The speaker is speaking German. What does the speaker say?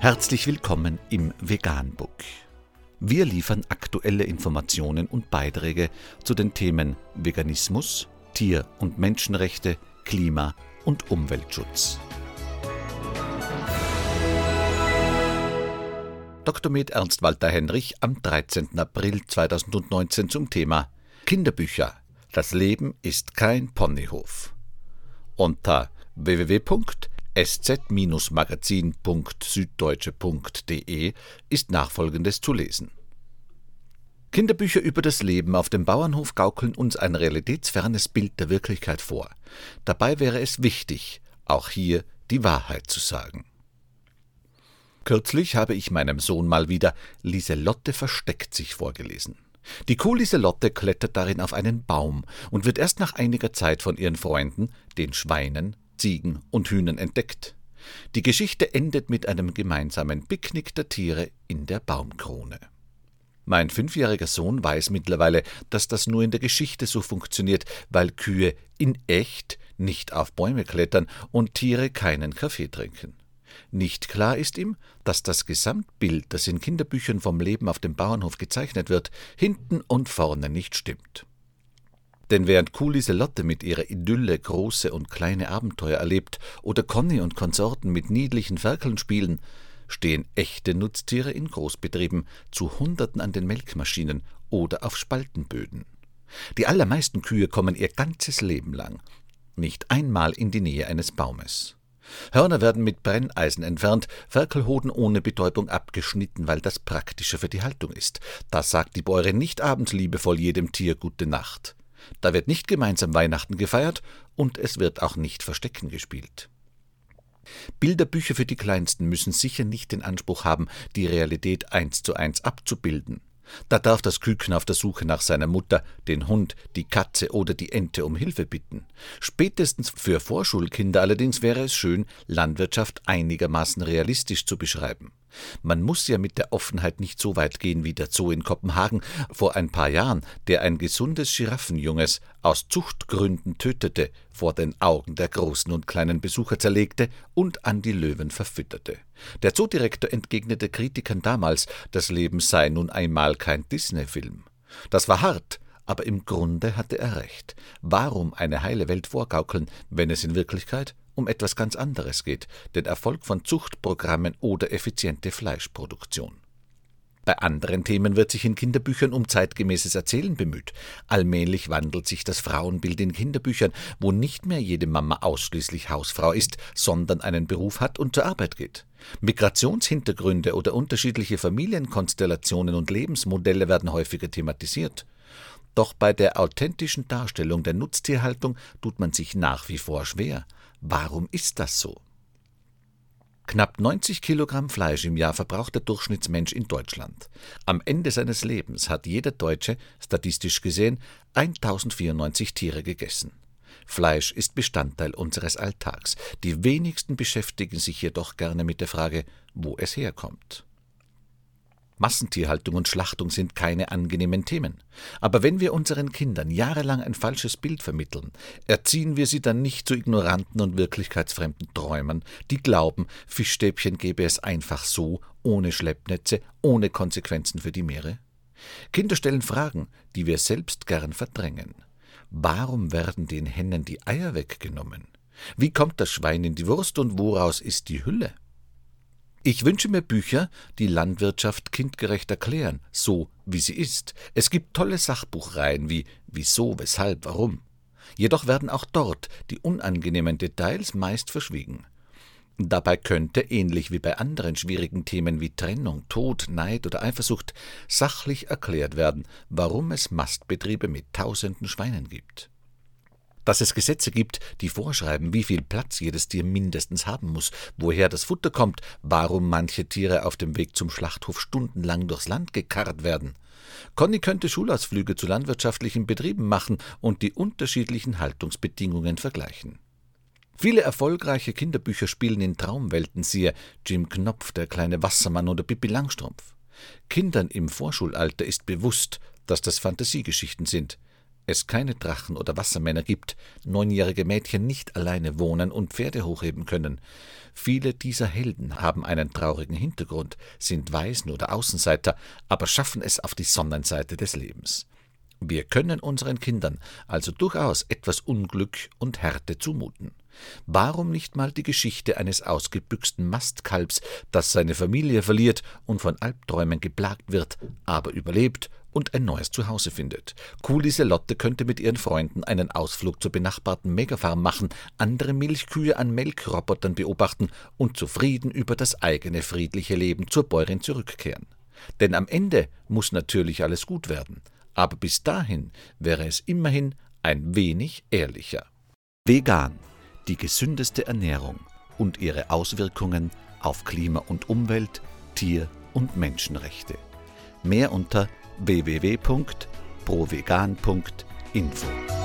Herzlich willkommen im Veganbook. Wir liefern aktuelle Informationen und Beiträge zu den Themen Veganismus, Tier- und Menschenrechte, Klima- und Umweltschutz. Dr. Med Ernst Walter Henrich am 13. April 2019 zum Thema Kinderbücher. Das Leben ist kein Ponyhof. Unter www.sz-magazin.süddeutsche.de ist nachfolgendes zu lesen. Kinderbücher über das Leben auf dem Bauernhof gaukeln uns ein realitätsfernes Bild der Wirklichkeit vor. Dabei wäre es wichtig, auch hier die Wahrheit zu sagen. Kürzlich habe ich meinem Sohn mal wieder Lieselotte versteckt sich vorgelesen. Die Kuh Lieselotte klettert darin auf einen Baum und wird erst nach einiger Zeit von ihren Freunden, den Schweinen, Ziegen und Hühnern entdeckt. Die Geschichte endet mit einem gemeinsamen Picknick der Tiere in der Baumkrone. Mein fünfjähriger Sohn weiß mittlerweile, dass das nur in der Geschichte so funktioniert, weil Kühe in echt nicht auf Bäume klettern und Tiere keinen Kaffee trinken. Nicht klar ist ihm, dass das Gesamtbild, das in Kinderbüchern vom Leben auf dem Bauernhof gezeichnet wird, hinten und vorne nicht stimmt. Denn während Kuh Lieselotte mit ihrer Idylle große und kleine Abenteuer erlebt oder Conny und Konsorten mit niedlichen Ferkeln spielen, stehen echte Nutztiere in Großbetrieben zu Hunderten an den Melkmaschinen oder auf Spaltenböden. Die allermeisten Kühe kommen ihr ganzes Leben lang nicht einmal in die Nähe eines Baumes. Hörner werden mit Brenneisen entfernt, Ferkelhoden ohne Betäubung abgeschnitten, weil das praktischer für die Haltung ist. Das sagt die Bäuerin nicht abends liebevoll jedem Tier Gute Nacht. Da wird nicht gemeinsam Weihnachten gefeiert und es wird auch nicht Verstecken gespielt. Bilderbücher für die Kleinsten müssen sicher nicht den Anspruch haben, die Realität eins zu eins abzubilden. Da darf das Küken auf der Suche nach seiner Mutter, den Hund, die Katze oder die Ente um Hilfe bitten. Spätestens für Vorschulkinder allerdings wäre es schön, Landwirtschaft einigermaßen realistisch zu beschreiben. Man muss ja mit der Offenheit nicht so weit gehen wie der Zoo in Kopenhagen vor ein paar Jahren, der ein gesundes Giraffenjunges aus Zuchtgründen tötete, vor den Augen der großen und kleinen Besucher zerlegte und an die Löwen verfütterte. Der Zoodirektor entgegnete Kritikern damals, das Leben sei nun einmal kein Disney-Film. Das war hart, aber im Grunde hatte er recht. Warum eine heile Welt vorgaukeln, wenn es in Wirklichkeit um etwas ganz anderes geht, den Erfolg von Zuchtprogrammen oder effiziente Fleischproduktion. Bei anderen Themen wird sich in Kinderbüchern um zeitgemäßes Erzählen bemüht. Allmählich wandelt sich das Frauenbild in Kinderbüchern, wo nicht mehr jede Mama ausschließlich Hausfrau ist, sondern einen Beruf hat und zur Arbeit geht. Migrationshintergründe oder unterschiedliche Familienkonstellationen und Lebensmodelle werden häufiger thematisiert. Doch bei der authentischen Darstellung der Nutztierhaltung tut man sich nach wie vor schwer. Warum ist das so? Knapp 90 Kilogramm Fleisch im Jahr verbraucht der Durchschnittsmensch in Deutschland. Am Ende seines Lebens hat jeder Deutsche, statistisch gesehen, 1094 Tiere gegessen. Fleisch ist Bestandteil unseres Alltags. Die wenigsten beschäftigen sich jedoch gerne mit der Frage, wo es herkommt. Massentierhaltung und Schlachtung sind keine angenehmen Themen. Aber wenn wir unseren Kindern jahrelang ein falsches Bild vermitteln, erziehen wir sie dann nicht zu ignoranten und wirklichkeitsfremden Träumern, die glauben, Fischstäbchen gäbe es einfach so, ohne Schleppnetze, ohne Konsequenzen für die Meere? Kinder stellen Fragen, die wir selbst gern verdrängen. Warum werden den Hennen die Eier weggenommen? Wie kommt das Schwein in die Wurst und woraus ist die Hülle? Ich wünsche mir Bücher, die Landwirtschaft kindgerecht erklären, so wie sie ist. Es gibt tolle Sachbuchreihen wie Wieso, Weshalb, Warum. Jedoch werden auch dort die unangenehmen Details meist verschwiegen. Dabei könnte, ähnlich wie bei anderen schwierigen Themen wie Trennung, Tod, Neid oder Eifersucht, sachlich erklärt werden, warum es Mastbetriebe mit tausenden Schweinen gibt dass es Gesetze gibt, die vorschreiben, wie viel Platz jedes Tier mindestens haben muss, woher das Futter kommt, warum manche Tiere auf dem Weg zum Schlachthof stundenlang durchs Land gekarrt werden. Conny könnte Schulausflüge zu landwirtschaftlichen Betrieben machen und die unterschiedlichen Haltungsbedingungen vergleichen. Viele erfolgreiche Kinderbücher spielen in Traumwelten, siehe Jim Knopf, der kleine Wassermann oder Pippi Langstrumpf. Kindern im Vorschulalter ist bewusst, dass das Fantasiegeschichten sind. Es keine Drachen oder Wassermänner gibt, neunjährige Mädchen nicht alleine wohnen und Pferde hochheben können. Viele dieser Helden haben einen traurigen Hintergrund, sind Waisen oder Außenseiter, aber schaffen es auf die Sonnenseite des Lebens. Wir können unseren Kindern also durchaus etwas Unglück und Härte zumuten. Warum nicht mal die Geschichte eines ausgebüxten Mastkalbs, das seine Familie verliert und von Albträumen geplagt wird, aber überlebt und ein neues Zuhause findet. Kuhliselotte könnte mit ihren Freunden einen Ausflug zur benachbarten Megafarm machen, andere Milchkühe an Melkrobotern beobachten und zufrieden über das eigene friedliche Leben zur Bäuerin zurückkehren. Denn am Ende muss natürlich alles gut werden, aber bis dahin wäre es immerhin ein wenig ehrlicher. Vegan, die gesündeste Ernährung und ihre Auswirkungen auf Klima und Umwelt, Tier- und Menschenrechte. Mehr unter www.provegan.info